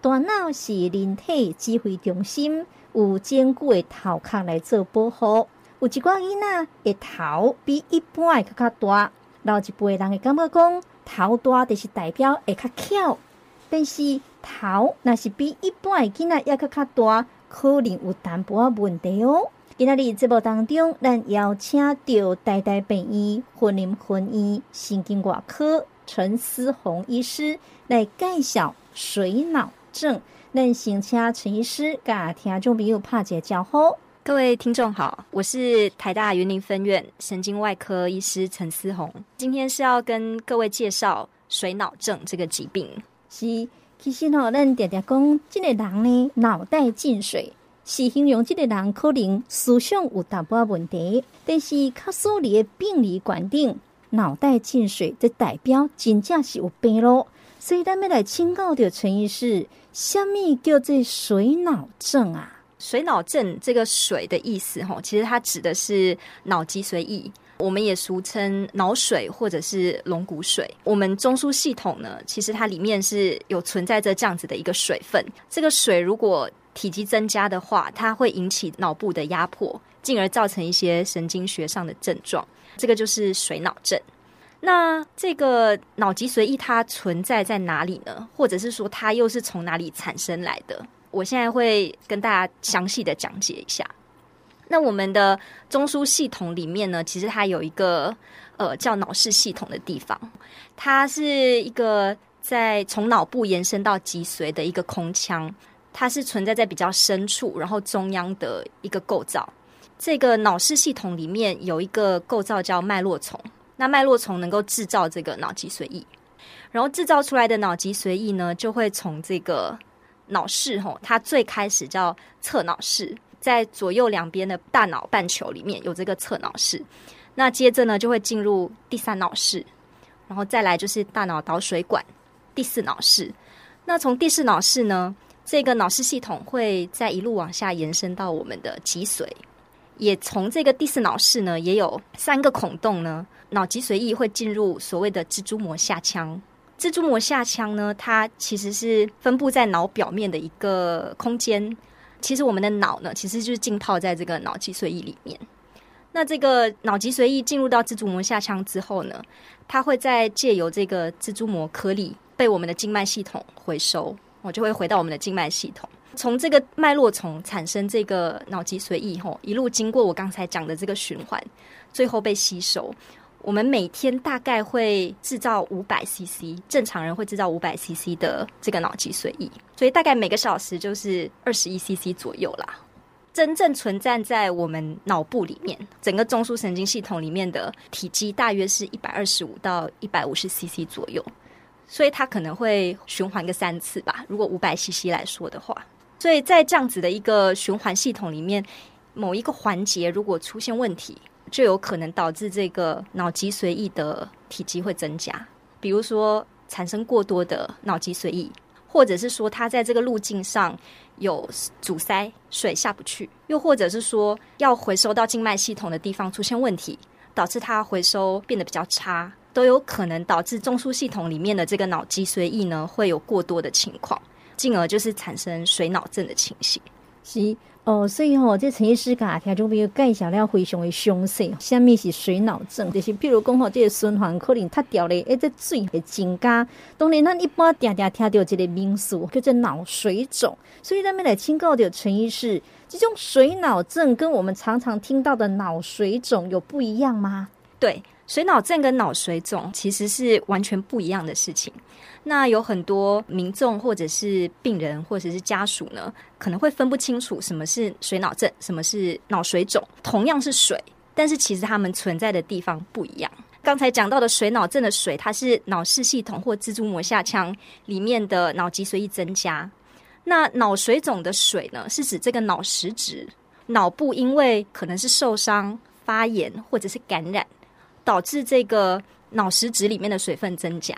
大脑是人体指挥中心，有坚固的头壳来做保护。有一寡囡仔的头比一般的较较大，老一辈人会感觉讲头大就是代表会较巧，但是头若是比一般的囡仔也较较大，可能有淡薄仔问题哦。今仔日节目当中，咱邀请到台大病院云林分院神经外科陈思宏医师来介绍水脑症。咱先请陈医师甲听众朋友拍一个招呼。各位听众好，我是台大云林分院神经外科医师陈思宏，今天是要跟各位介绍水脑症这个疾病。是，其实吼，咱常常讲，这个人呢，脑袋进水。是形容这个人可能思想有淡薄仔问题，但是较数理的病理观点，脑袋进水，这代表真正是有病咯。所以咱们来请教的陈医师，什么叫做水脑症啊？水脑症这个“水”的意思，吼，其实它指的是脑脊髓液，我们也俗称脑水或者是龙骨水。我们中枢系统呢，其实它里面是有存在着这样子的一个水分。这个水如果体积增加的话，它会引起脑部的压迫，进而造成一些神经学上的症状。这个就是水脑症。那这个脑脊髓液它存在在哪里呢？或者是说它又是从哪里产生来的？我现在会跟大家详细的讲解一下。那我们的中枢系统里面呢，其实它有一个呃叫脑室系统的地方，它是一个在从脑部延伸到脊髓的一个空腔。它是存在在比较深处，然后中央的一个构造。这个脑室系统里面有一个构造叫脉络丛，那脉络丛能够制造这个脑脊髓液，然后制造出来的脑脊髓液呢，就会从这个脑室吼，它最开始叫侧脑室，在左右两边的大脑半球里面有这个侧脑室，那接着呢就会进入第三脑室，然后再来就是大脑导水管，第四脑室，那从第四脑室呢，这个脑室系统会再一路往下延伸到我们的脊髓，也从这个第四脑室呢，也有三个孔洞呢。脑脊髓液会进入所谓的蜘蛛膜下腔。蜘蛛膜下腔呢，它其实是分布在脑表面的一个空间。其实我们的脑呢，其实就是浸泡在这个脑脊髓液里面。那这个脑脊髓液进入到蜘蛛膜下腔之后呢，它会再借由这个蜘蛛膜颗粒被我们的静脉系统回收。我就会回到我们的静脉系统，从这个脉络丛产生这个脑脊髓液后，一路经过我刚才讲的这个循环，最后被吸收。我们每天大概会制造五百 CC，正常人会制造五百 CC 的这个脑脊髓液，所以大概每个小时就是二十一 CC 左右啦。真正存在在我们脑部里面，整个中枢神经系统里面的体积大约是一百二十五到一百五十 CC 左右。所以它可能会循环个三次吧，如果五百 CC 来说的话。所以在这样子的一个循环系统里面，某一个环节如果出现问题，就有可能导致这个脑脊髓液的体积会增加。比如说产生过多的脑脊髓液，或者是说它在这个路径上有阻塞，水下不去；又或者是说要回收到静脉系统的地方出现问题，导致它回收变得比较差。都有可能导致中枢系统里面的这个脑脊髓液呢，会有过多的情况，进而就是产生水脑症的情形。是哦，所以吼、哦，这陈医师甲听众朋友介绍了非常的详细。什么是水脑症？就是譬如讲吼，这个循环可能塌掉咧，一直水会增加。当然，咱一般常常听到这个名词叫做脑水肿。所以，咱们来请教的陈医师，这种水脑症跟我们常常听到的脑水肿有不一样吗？对。水脑症跟脑水肿其实是完全不一样的事情。那有很多民众或者是病人或者是家属呢，可能会分不清楚什么是水脑症，什么是脑水肿。同样是水，但是其实它们存在的地方不一样。刚才讲到的水脑症的水，它是脑室系统或蜘蛛膜下腔里面的脑脊髓液增加。那脑水肿的水呢，是指这个脑实质，脑部因为可能是受伤、发炎或者是感染。导致这个脑实质里面的水分增加，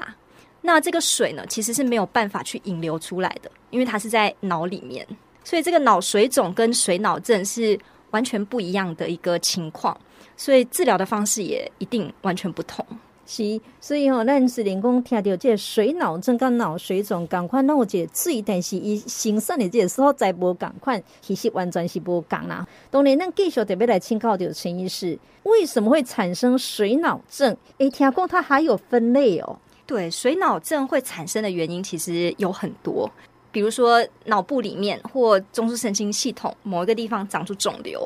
那这个水呢，其实是没有办法去引流出来的，因为它是在脑里面，所以这个脑水肿跟水脑症是完全不一样的一个情况，所以治疗的方式也一定完全不同。是，所以吼、哦，咱虽然讲听到这个水脑症跟脑水肿，赶快弄个水，但是伊形成的这个所在无赶快，其实完全是无共啦。当然，咱继续特别来请教的陈医师，为什么会产生水脑症？诶，听讲它还有分类哦。对，水脑症会产生的原因其实有很多，比如说脑部里面或中枢神经系统某一个地方长出肿瘤。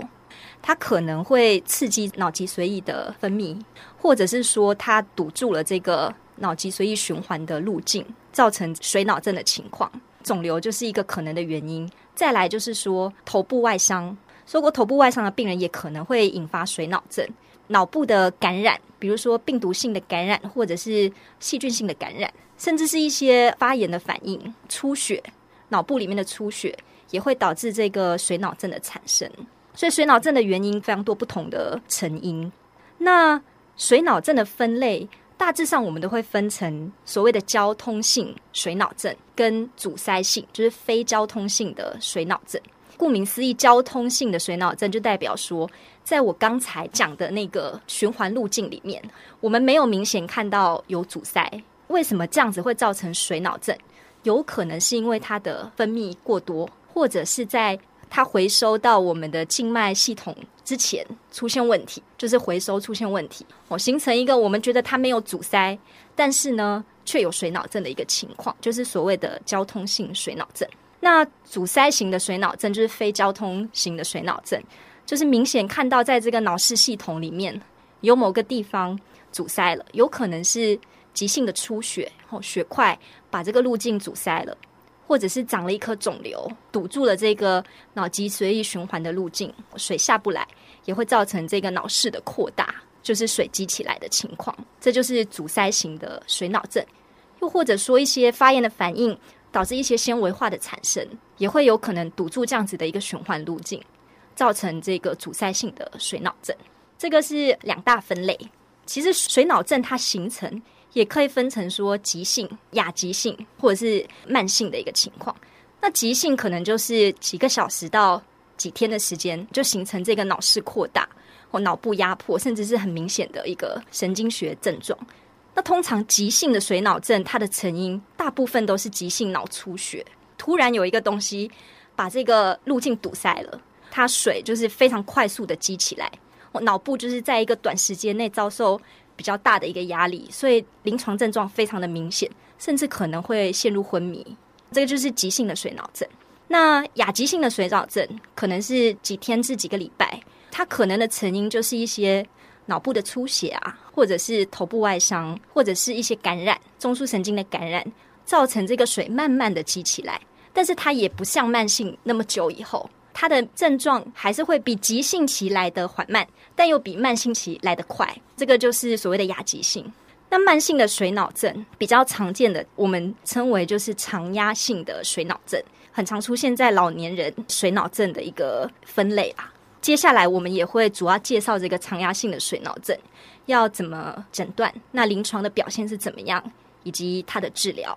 它可能会刺激脑脊髓液的分泌，或者是说它堵住了这个脑脊髓液循环的路径，造成水脑症的情况。肿瘤就是一个可能的原因。再来就是说头部外伤，受过头部外伤的病人也可能会引发水脑症。脑部的感染，比如说病毒性的感染，或者是细菌性的感染，甚至是一些发炎的反应、出血，脑部里面的出血也会导致这个水脑症的产生。所以水脑症的原因非常多，不同的成因。那水脑症的分类，大致上我们都会分成所谓的交通性水脑症跟阻塞性，就是非交通性的水脑症。顾名思义，交通性的水脑症就代表说，在我刚才讲的那个循环路径里面，我们没有明显看到有阻塞。为什么这样子会造成水脑症？有可能是因为它的分泌过多，或者是在它回收到我们的静脉系统之前出现问题，就是回收出现问题，哦，形成一个我们觉得它没有阻塞，但是呢却有水脑症的一个情况，就是所谓的交通性水脑症。那阻塞型的水脑症就是非交通型的水脑症，就是明显看到在这个脑室系统里面有某个地方阻塞了，有可能是急性的出血，哦，血块把这个路径阻塞了。或者是长了一颗肿瘤，堵住了这个脑脊髓液循环的路径，水下不来，也会造成这个脑室的扩大，就是水积起来的情况。这就是阻塞型的水脑症。又或者说一些发炎的反应，导致一些纤维化的产生，也会有可能堵住这样子的一个循环路径，造成这个阻塞性的水脑症。这个是两大分类。其实水脑症它形成。也可以分成说急性、亚急性或者是慢性的一个情况。那急性可能就是几个小时到几天的时间，就形成这个脑室扩大或脑部压迫，甚至是很明显的一个神经学症状。那通常急性的水脑症，它的成因大部分都是急性脑出血，突然有一个东西把这个路径堵塞了，它水就是非常快速的积起来，脑部就是在一个短时间内遭受。比较大的一个压力，所以临床症状非常的明显，甚至可能会陷入昏迷。这个就是急性的水脑症。那亚急性的水脑症可能是几天至几个礼拜，它可能的成因就是一些脑部的出血啊，或者是头部外伤，或者是一些感染，中枢神经的感染，造成这个水慢慢的积起来。但是它也不像慢性那么久以后。它的症状还是会比急性期来得缓慢，但又比慢性期来得快。这个就是所谓的亚急性。那慢性的水脑症比较常见的，我们称为就是常压性的水脑症，很常出现在老年人水脑症的一个分类啊。接下来我们也会主要介绍这个常压性的水脑症要怎么诊断，那临床的表现是怎么样，以及它的治疗。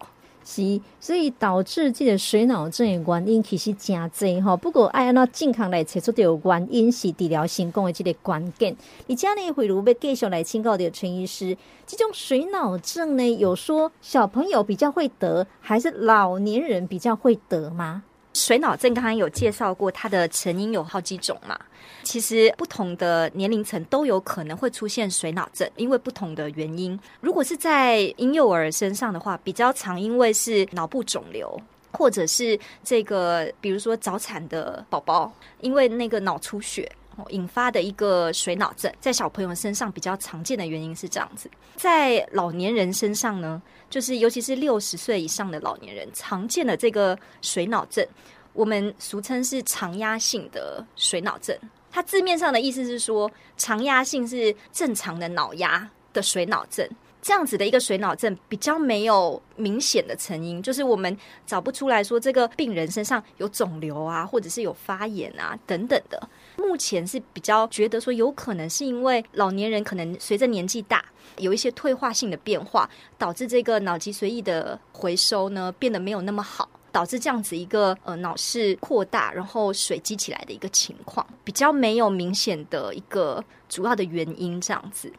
是，所以导致这个水脑症的原因其实真多哈。不过爱按照健康来找出这个原因是治疗成功的这个关键。而且呢，会如被介绍来请教的陈医师，这种水脑症呢，有说小朋友比较会得，还是老年人比较会得吗？水脑症刚刚有介绍过，它的成因有好几种嘛。其实不同的年龄层都有可能会出现水脑症，因为不同的原因。如果是在婴幼儿身上的话，比较常因为是脑部肿瘤，或者是这个，比如说早产的宝宝，因为那个脑出血引发的一个水脑症，在小朋友身上比较常见的原因是这样子。在老年人身上呢，就是尤其是六十岁以上的老年人，常见的这个水脑症，我们俗称是常压性的水脑症。它字面上的意思是说，常压性是正常的脑压的水脑症。这样子的一个水脑症比较没有明显的成因，就是我们找不出来说这个病人身上有肿瘤啊，或者是有发炎啊等等的。目前是比较觉得说，有可能是因为老年人可能随着年纪大，有一些退化性的变化，导致这个脑脊髓液的回收呢变得没有那么好。导致这样子一个呃脑室扩大，然后水积起来的一个情况，比较没有明显的一个主要的原因这样子。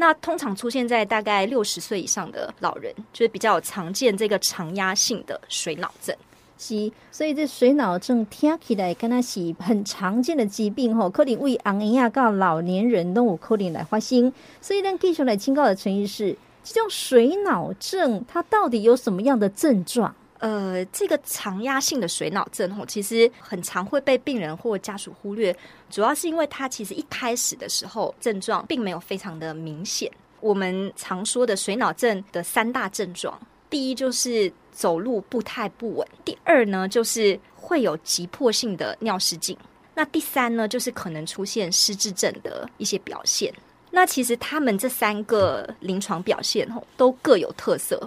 那通常出现在大概六十岁以上的老人，就是比较常见这个常压性的水脑症。是，所以这水脑症听起来跟它是很常见的疾病吼，可能为昂亚到老年人都有可能来发生。所以，咱继续来请教的陈医师，这种水脑症它到底有什么样的症状？呃，这个常压性的水脑症吼，其实很常会被病人或家属忽略，主要是因为它其实一开始的时候症状并没有非常的明显。我们常说的水脑症的三大症状，第一就是。走路步态不稳。第二呢，就是会有急迫性的尿失禁。那第三呢，就是可能出现失智症的一些表现。那其实他们这三个临床表现吼，都各有特色，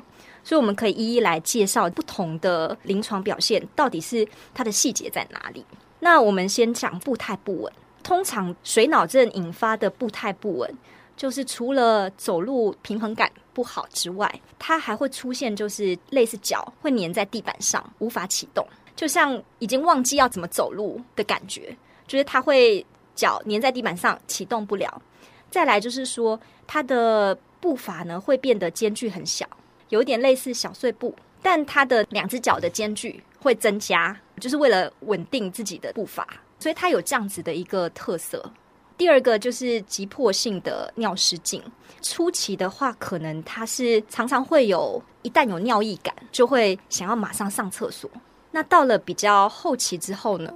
所以我们可以一一来介绍不同的临床表现，到底是它的细节在哪里。那我们先讲步态不稳。通常水脑症引发的步态不稳，就是除了走路平衡感不好之外，它还会出现就是类似脚会粘在地板上，无法启动，就像已经忘记要怎么走路的感觉，就是它会脚粘在地板上启动不了。再来就是说，它的步伐呢会变得间距很小，有点类似小碎步，但它的两只脚的间距会增加，就是为了稳定自己的步伐，所以它有这样子的一个特色。第二个就是急迫性的尿失禁，初期的话，可能他是常常会有，一旦有尿意感，就会想要马上上厕所。那到了比较后期之后呢，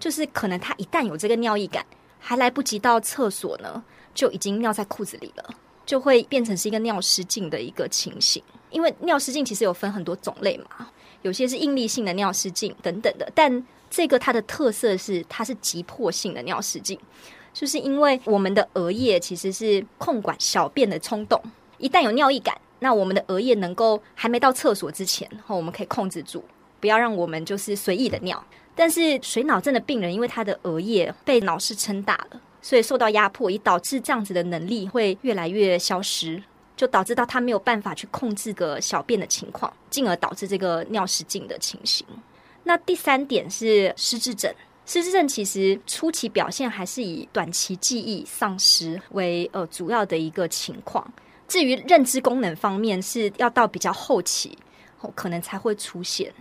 就是可能他一旦有这个尿意感，还来不及到厕所呢，就已经尿在裤子里了，就会变成是一个尿失禁的一个情形。因为尿失禁其实有分很多种类嘛，有些是应力性的尿失禁等等的，但这个它的特色是它是急迫性的尿失禁。就是因为我们的额叶其实是控管小便的冲动，一旦有尿意感，那我们的额叶能够还没到厕所之前，后我们可以控制住，不要让我们就是随意的尿。但是水脑症的病人，因为他的额叶被脑室撑大了，所以受到压迫，以导致这样子的能力会越来越消失，就导致到他没有办法去控制个小便的情况，进而导致这个尿失禁的情形。那第三点是失智症。失智症其实初期表现还是以短期记忆丧失为呃主要的一个情况，至于认知功能方面是要到比较后期，哦，可能才会出现。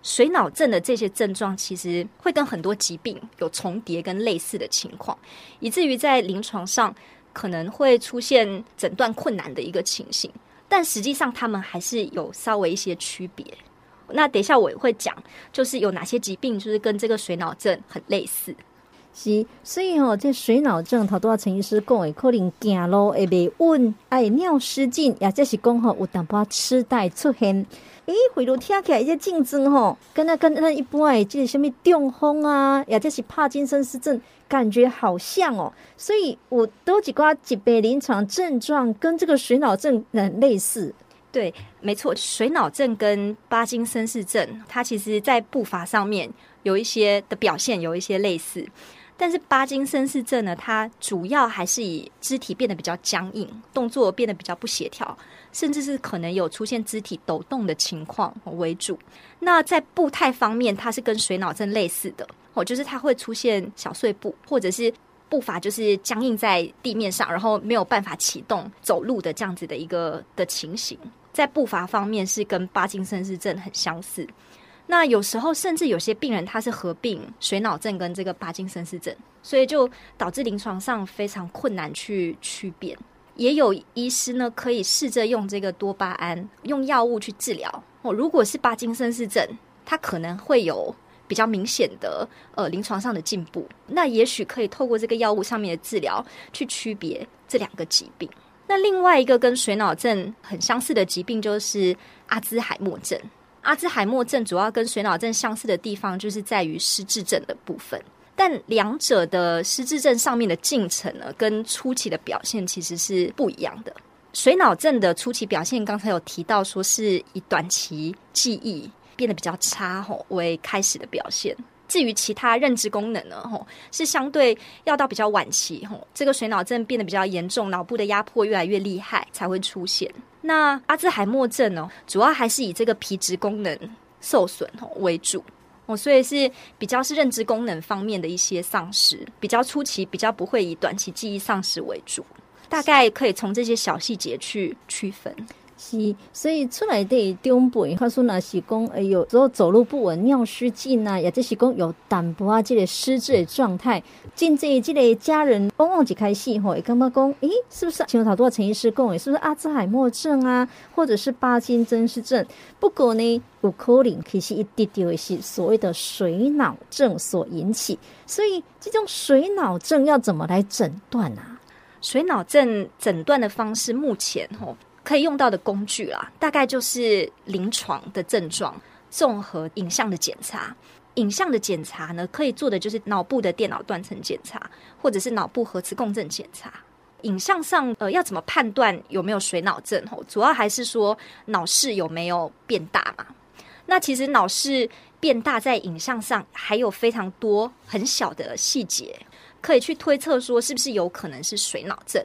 水脑症的这些症状其实会跟很多疾病有重叠跟类似的情况，以至于在临床上可能会出现诊断困难的一个情形，但实际上他们还是有稍微一些区别。那等一下我也会讲，就是有哪些疾病就是跟这个水脑症很类似。是，所以哦，这水脑症，头拄仔陈医师讲的，可能走路会袂稳，哎，尿失禁，也就是讲吼有淡薄痴呆出现。诶，回头听起来一些竞争吼，跟那跟那一般诶，就是什么中风啊，也就是帕金森氏症，感觉好像哦。所以我多几挂疾病临床症状跟这个水脑症很类似。对，没错，水脑症跟巴金森氏症，它其实在步伐上面有一些的表现有一些类似，但是巴金森氏症呢，它主要还是以肢体变得比较僵硬，动作变得比较不协调，甚至是可能有出现肢体抖动的情况为主。那在步态方面，它是跟水脑症类似的，就是它会出现小碎步，或者是步伐就是僵硬在地面上，然后没有办法启动走路的这样子的一个的情形。在步伐方面是跟帕金森氏症很相似，那有时候甚至有些病人他是合并水脑症跟这个帕金森氏症，所以就导致临床上非常困难去区别。也有医师呢可以试着用这个多巴胺，用药物去治疗。哦，如果是帕金森氏症，它可能会有比较明显的呃临床上的进步，那也许可以透过这个药物上面的治疗去区别这两个疾病。那另外一个跟水脑症很相似的疾病就是阿兹海默症。阿兹海默症主要跟水脑症相似的地方，就是在于失智症的部分。但两者的失智症上面的进程呢，跟初期的表现其实是不一样的。水脑症的初期表现，刚才有提到说是以短期记忆变得比较差吼为开始的表现。至于其他认知功能呢，吼是相对要到比较晚期，吼这个水脑症变得比较严重，脑部的压迫越来越厉害才会出现。那阿兹海默症呢，主要还是以这个皮质功能受损吼为主，哦，所以是比较是认知功能方面的一些丧失，比较初期比较不会以短期记忆丧失为主。大概可以从这些小细节去区分。是，所以出来的中辈，他说那是讲，哎呦，之后走路不稳、尿失禁呐，也就是讲有胆部啊，这个失智的状态。进这这个家人往往一开始吼，会感觉讲，诶，是不是？请问好多陈医师讲，诶，是不是阿兹海默症啊，或者是巴金森氏症？不过呢，有可能其实一滴滴的是所谓的水脑症所引起。所以这种水脑症要怎么来诊断啊？水脑症诊断的方式，目前吼。可以用到的工具啦，大概就是临床的症状，综合影像的检查。影像的检查呢，可以做的就是脑部的电脑断层检查，或者是脑部核磁共振检查。影像上，呃，要怎么判断有没有水脑症？吼，主要还是说脑室有没有变大嘛。那其实脑室变大，在影像上还有非常多很小的细节，可以去推测说是不是有可能是水脑症。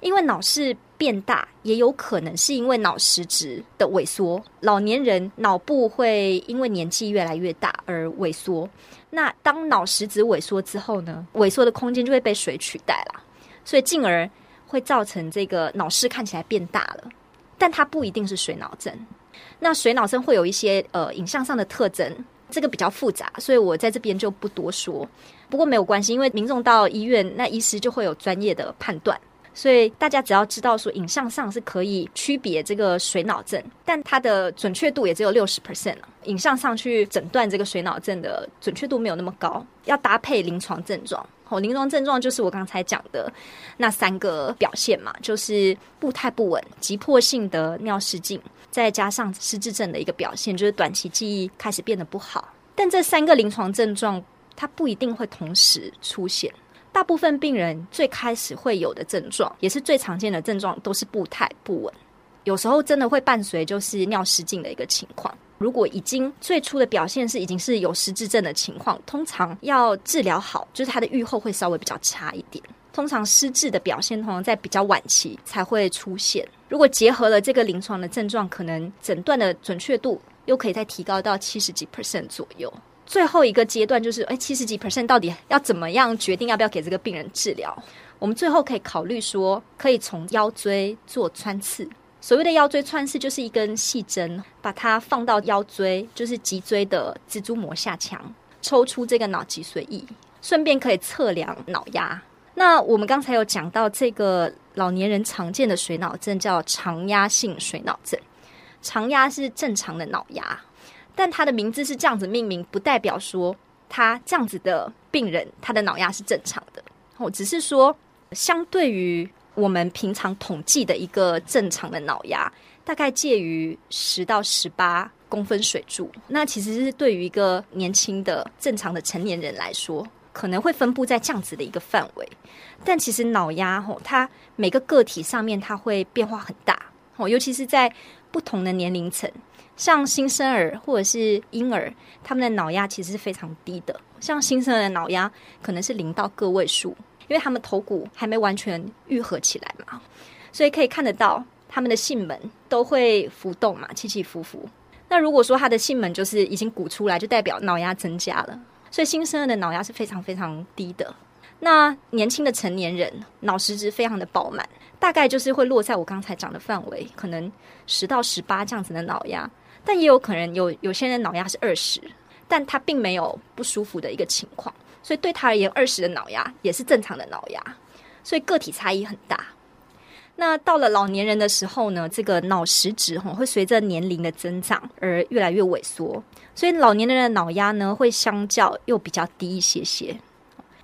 因为脑室变大，也有可能是因为脑实质的萎缩。老年人脑部会因为年纪越来越大而萎缩。那当脑实质萎缩之后呢，萎缩的空间就会被水取代了，所以进而会造成这个脑室看起来变大了。但它不一定是水脑症。那水脑症会有一些呃影像上的特征，这个比较复杂，所以我在这边就不多说。不过没有关系，因为民众到医院，那医师就会有专业的判断。所以大家只要知道说，影像上是可以区别这个水脑症，但它的准确度也只有六十 percent 了。影像上去诊断这个水脑症的准确度没有那么高，要搭配临床症状。哦，临床症状就是我刚才讲的那三个表现嘛，就是步态不稳、急迫性的尿失禁，再加上失智症的一个表现，就是短期记忆开始变得不好。但这三个临床症状，它不一定会同时出现。大部分病人最开始会有的症状，也是最常见的症状，都是步态不稳。有时候真的会伴随就是尿失禁的一个情况。如果已经最初的表现是已经是有失智症的情况，通常要治疗好，就是他的预后会稍微比较差一点。通常失智的表现通常在比较晚期才会出现。如果结合了这个临床的症状，可能诊断的准确度又可以再提高到七十几 percent 左右。最后一个阶段就是，哎，七十几 percent 到底要怎么样决定要不要给这个病人治疗？我们最后可以考虑说，可以从腰椎做穿刺。所谓的腰椎穿刺，就是一根细针，把它放到腰椎，就是脊椎的蜘蛛膜下腔，抽出这个脑脊髓液，顺便可以测量脑压。那我们刚才有讲到，这个老年人常见的水脑症叫常压性水脑症，常压是正常的脑压。但他的名字是这样子命名，不代表说他这样子的病人，他的脑压是正常的。哦，只是说，相对于我们平常统计的一个正常的脑压，大概介于十到十八公分水柱。那其实是对于一个年轻的正常的成年人来说，可能会分布在这样子的一个范围。但其实脑压，吼，它每个个体上面它会变化很大，哦，尤其是在不同的年龄层。像新生儿或者是婴儿，他们的脑压其实是非常低的。像新生儿的脑压可能是零到个位数，因为他们头骨还没完全愈合起来嘛，所以可以看得到他们的囟门都会浮动嘛，起起伏伏。那如果说他的囟门就是已经鼓出来，就代表脑压增加了。所以新生儿的脑压是非常非常低的。那年轻的成年人脑实质非常的饱满，大概就是会落在我刚才讲的范围，可能十到十八这样子的脑压。但也有可能有有些人脑压是二十，但他并没有不舒服的一个情况，所以对他而言，二十的脑压也是正常的脑压，所以个体差异很大。那到了老年人的时候呢，这个脑实质哈会随着年龄的增长而越来越萎缩，所以老年人的脑压呢会相较又比较低一些些。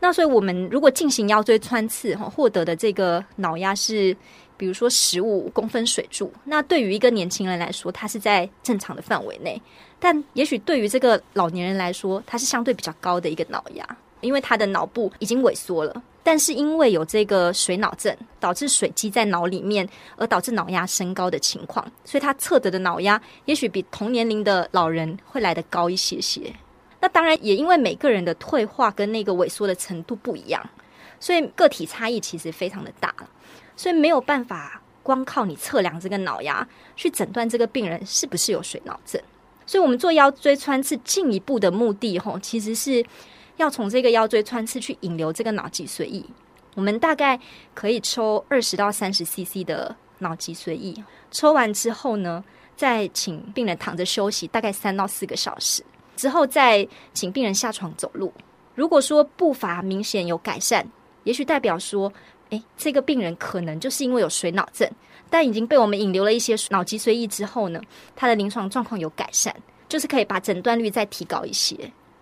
那所以我们如果进行腰椎穿刺哈，获得的这个脑压是。比如说十五公分水柱，那对于一个年轻人来说，他是在正常的范围内；但也许对于这个老年人来说，他是相对比较高的一个脑压，因为他的脑部已经萎缩了。但是因为有这个水脑症，导致水积在脑里面，而导致脑压升高的情况，所以他测得的脑压也许比同年龄的老人会来得高一些些。那当然也因为每个人的退化跟那个萎缩的程度不一样，所以个体差异其实非常的大。所以没有办法光靠你测量这个脑压去诊断这个病人是不是有水脑症。所以，我们做腰椎穿刺进一步的目的，吼，其实是要从这个腰椎穿刺去引流这个脑脊髓液，我们大概可以抽二十到三十 CC 的脑脊髓液，抽完之后呢，再请病人躺着休息，大概三到四个小时之后，再请病人下床走路。如果说步伐明显有改善，也许代表说，诶，这个病人可能就是因为有水脑症，但已经被我们引流了一些脑脊髓液之后呢，他的临床状况有改善，就是可以把诊断率再提高一些。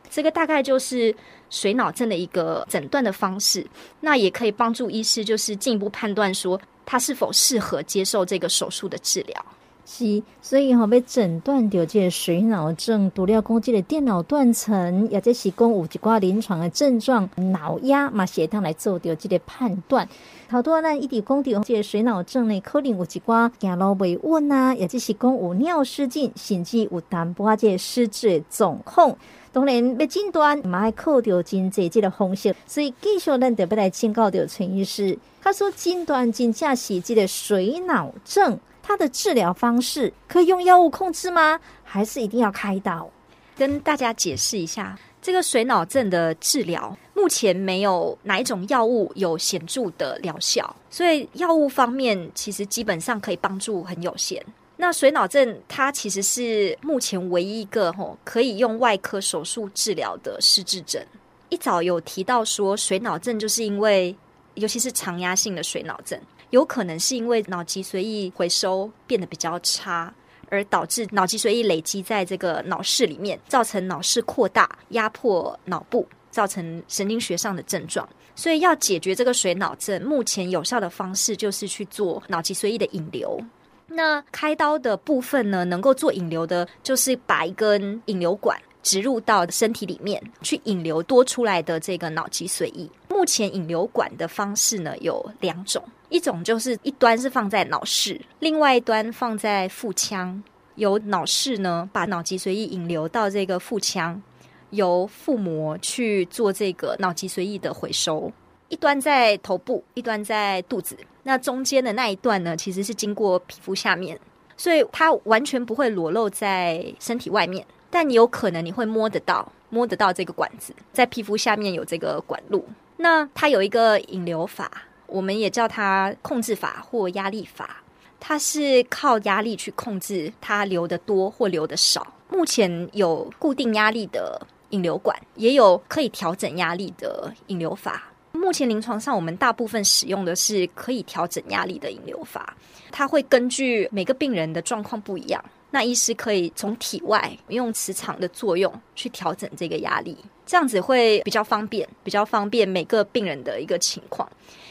这个大概就是水脑症的一个诊断的方式，那也可以帮助医师就是进一步判断说他是否适合接受这个手术的治疗。是，所以吼、哦、要诊断到这个水脑症，除了讲这个电脑断层，也就是讲有一寡临床的症状，脑压嘛，血糖来做掉这个判断。好多咱一直讲到这个水脑症呢，可能有一寡走路未稳啊，也就是讲有尿失禁，甚至有淡薄仔这个失智的状况。当然要诊断，嘛要靠着真济这个方式，所以继续咱就要来请教着陈医师，他说诊断真正是这个水脑症。它的治疗方式可以用药物控制吗？还是一定要开刀？跟大家解释一下，这个水脑症的治疗目前没有哪一种药物有显著的疗效，所以药物方面其实基本上可以帮助很有限。那水脑症它其实是目前唯一一个吼可以用外科手术治疗的失智症。一早有提到说，水脑症就是因为，尤其是常压性的水脑症。有可能是因为脑脊髓液回收变得比较差，而导致脑脊髓液累积在这个脑室里面，造成脑室扩大，压迫脑部，造成神经学上的症状。所以要解决这个水脑症，目前有效的方式就是去做脑脊髓液的引流。那开刀的部分呢，能够做引流的，就是把一根引流管。植入到身体里面去引流多出来的这个脑脊髓液。目前引流管的方式呢，有两种，一种就是一端是放在脑室，另外一端放在腹腔，由脑室呢把脑脊髓液引流到这个腹腔，由腹膜去做这个脑脊髓液的回收。一端在头部，一端在肚子，那中间的那一段呢，其实是经过皮肤下面，所以它完全不会裸露在身体外面。但你有可能你会摸得到，摸得到这个管子在皮肤下面有这个管路。那它有一个引流法，我们也叫它控制法或压力法。它是靠压力去控制它流得多或流得少。目前有固定压力的引流管，也有可以调整压力的引流法。目前临床上我们大部分使用的是可以调整压力的引流法，它会根据每个病人的状况不一样。那医师可以从体外用磁场的作用去调整这个压力，这样子会比较方便，比较方便每个病人的一个情况。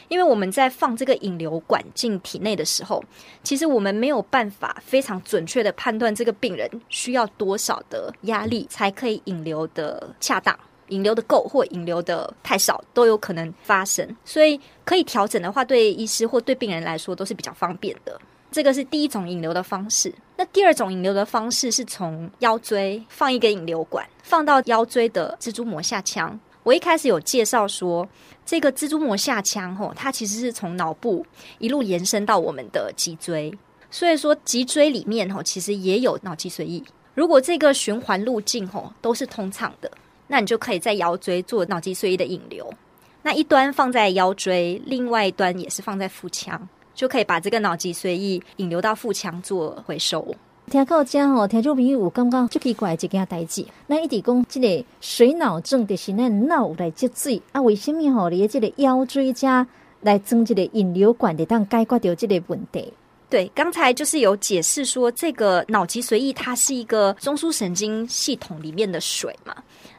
因为我们在放这个引流管进体内的时候，其实我们没有办法非常准确的判断这个病人需要多少的压力才可以引流的恰当，引流的够或引流的太少都有可能发生。所以可以调整的话，对医师或对病人来说都是比较方便的。这个是第一种引流的方式。那第二种引流的方式是从腰椎放一个引流管，放到腰椎的蜘蛛膜下腔。我一开始有介绍说，这个蜘蛛膜下腔吼，它其实是从脑部一路延伸到我们的脊椎。所以说，脊椎里面吼，其实也有脑脊髓液。如果这个循环路径吼都是通畅的，那你就可以在腰椎做脑脊髓液的引流。那一端放在腰椎，另外一端也是放在腹腔。就可以把这个脑脊髓液引流到腹腔做回收。听到这哦，听众朋友刚刚就奇怪一件代志。那一直讲这个水脑症就是那脑来积水啊？为什么吼你这个腰椎加来装这个引流管的，当解决掉这个问题？对，刚才就是有解释说，这个脑脊髓液它是一个中枢神经系统里面的水嘛，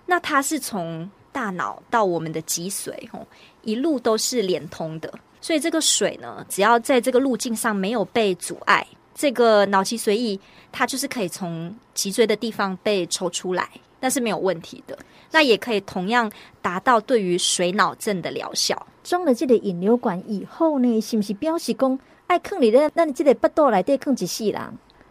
那它是从大脑到我们的脊髓吼，一路都是连通的。所以这个水呢，只要在这个路径上没有被阻碍，这个脑脊髓液它就是可以从脊椎的地方被抽出来，那是没有问题的。那也可以同样达到对于水脑症的疗效。装了这个引流管以后呢，是不是表示讲爱坑里的，那你这个腹肚来对坑一世人？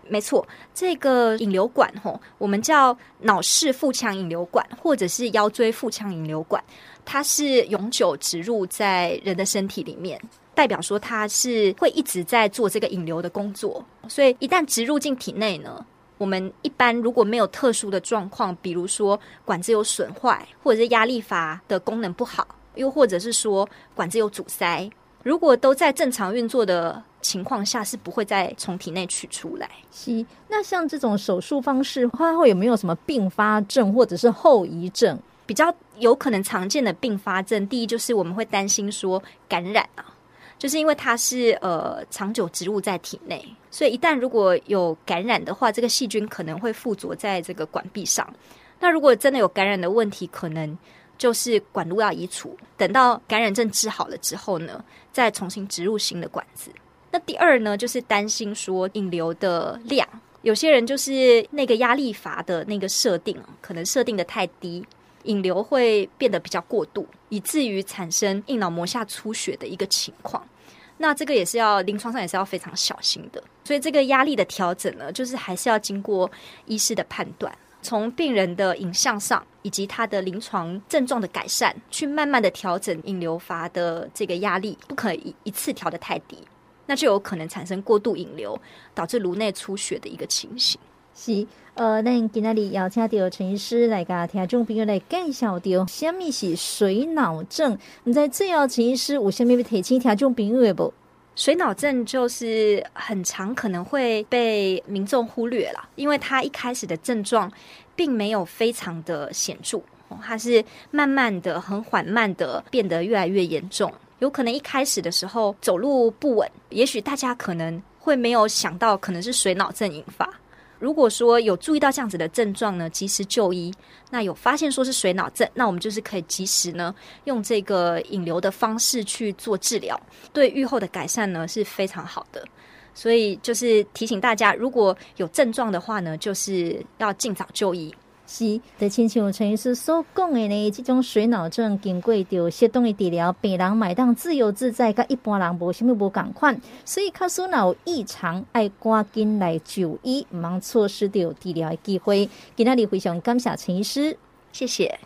没错，这个引流管吼，我们叫脑室腹腔引流管，或者是腰椎腹腔引流管。它是永久植入在人的身体里面，代表说它是会一直在做这个引流的工作。所以一旦植入进体内呢，我们一般如果没有特殊的状况，比如说管子有损坏，或者是压力阀的功能不好，又或者是说管子有阻塞，如果都在正常运作的情况下，是不会再从体内取出来。是，那像这种手术方式，它会有没有什么并发症或者是后遗症？比较有可能常见的并发症，第一就是我们会担心说感染啊，就是因为它是呃长久植入在体内，所以一旦如果有感染的话，这个细菌可能会附着在这个管壁上。那如果真的有感染的问题，可能就是管路要移除，等到感染症治好了之后呢，再重新植入新的管子。那第二呢，就是担心说引流的量，有些人就是那个压力阀的那个设定，可能设定的太低。引流会变得比较过度，以至于产生硬脑膜下出血的一个情况。那这个也是要临床上也是要非常小心的。所以这个压力的调整呢，就是还是要经过医师的判断，从病人的影像上以及他的临床症状的改善，去慢慢的调整引流阀的这个压力，不可以一次调的太低，那就有可能产生过度引流，导致颅内出血的一个情形。是，呃，咱今仔日邀请到陈医师来甲听众朋友来介绍到什么是水脑症。你在最后，陈医师有什么要提醒听众朋友的不？水脑症就是很常可能会被民众忽略了，因为它一开始的症状并没有非常的显著，它是慢慢的、很缓慢的变得越来越严重。有可能一开始的时候走路不稳，也许大家可能会没有想到，可能是水脑症引发。如果说有注意到这样子的症状呢，及时就医，那有发现说是水脑症，那我们就是可以及时呢用这个引流的方式去做治疗，对预后的改善呢是非常好的。所以就是提醒大家，如果有症状的话呢，就是要尽早就医。是，就亲像陈医师所讲的呢，这种水脑症经过着适当的治疗，病人买当自由自在，跟一般人无什么无共款，所以卡苏脑异常，爱赶紧来就医，唔通错失掉治疗的机会。今天你非常感谢陈医师，谢谢。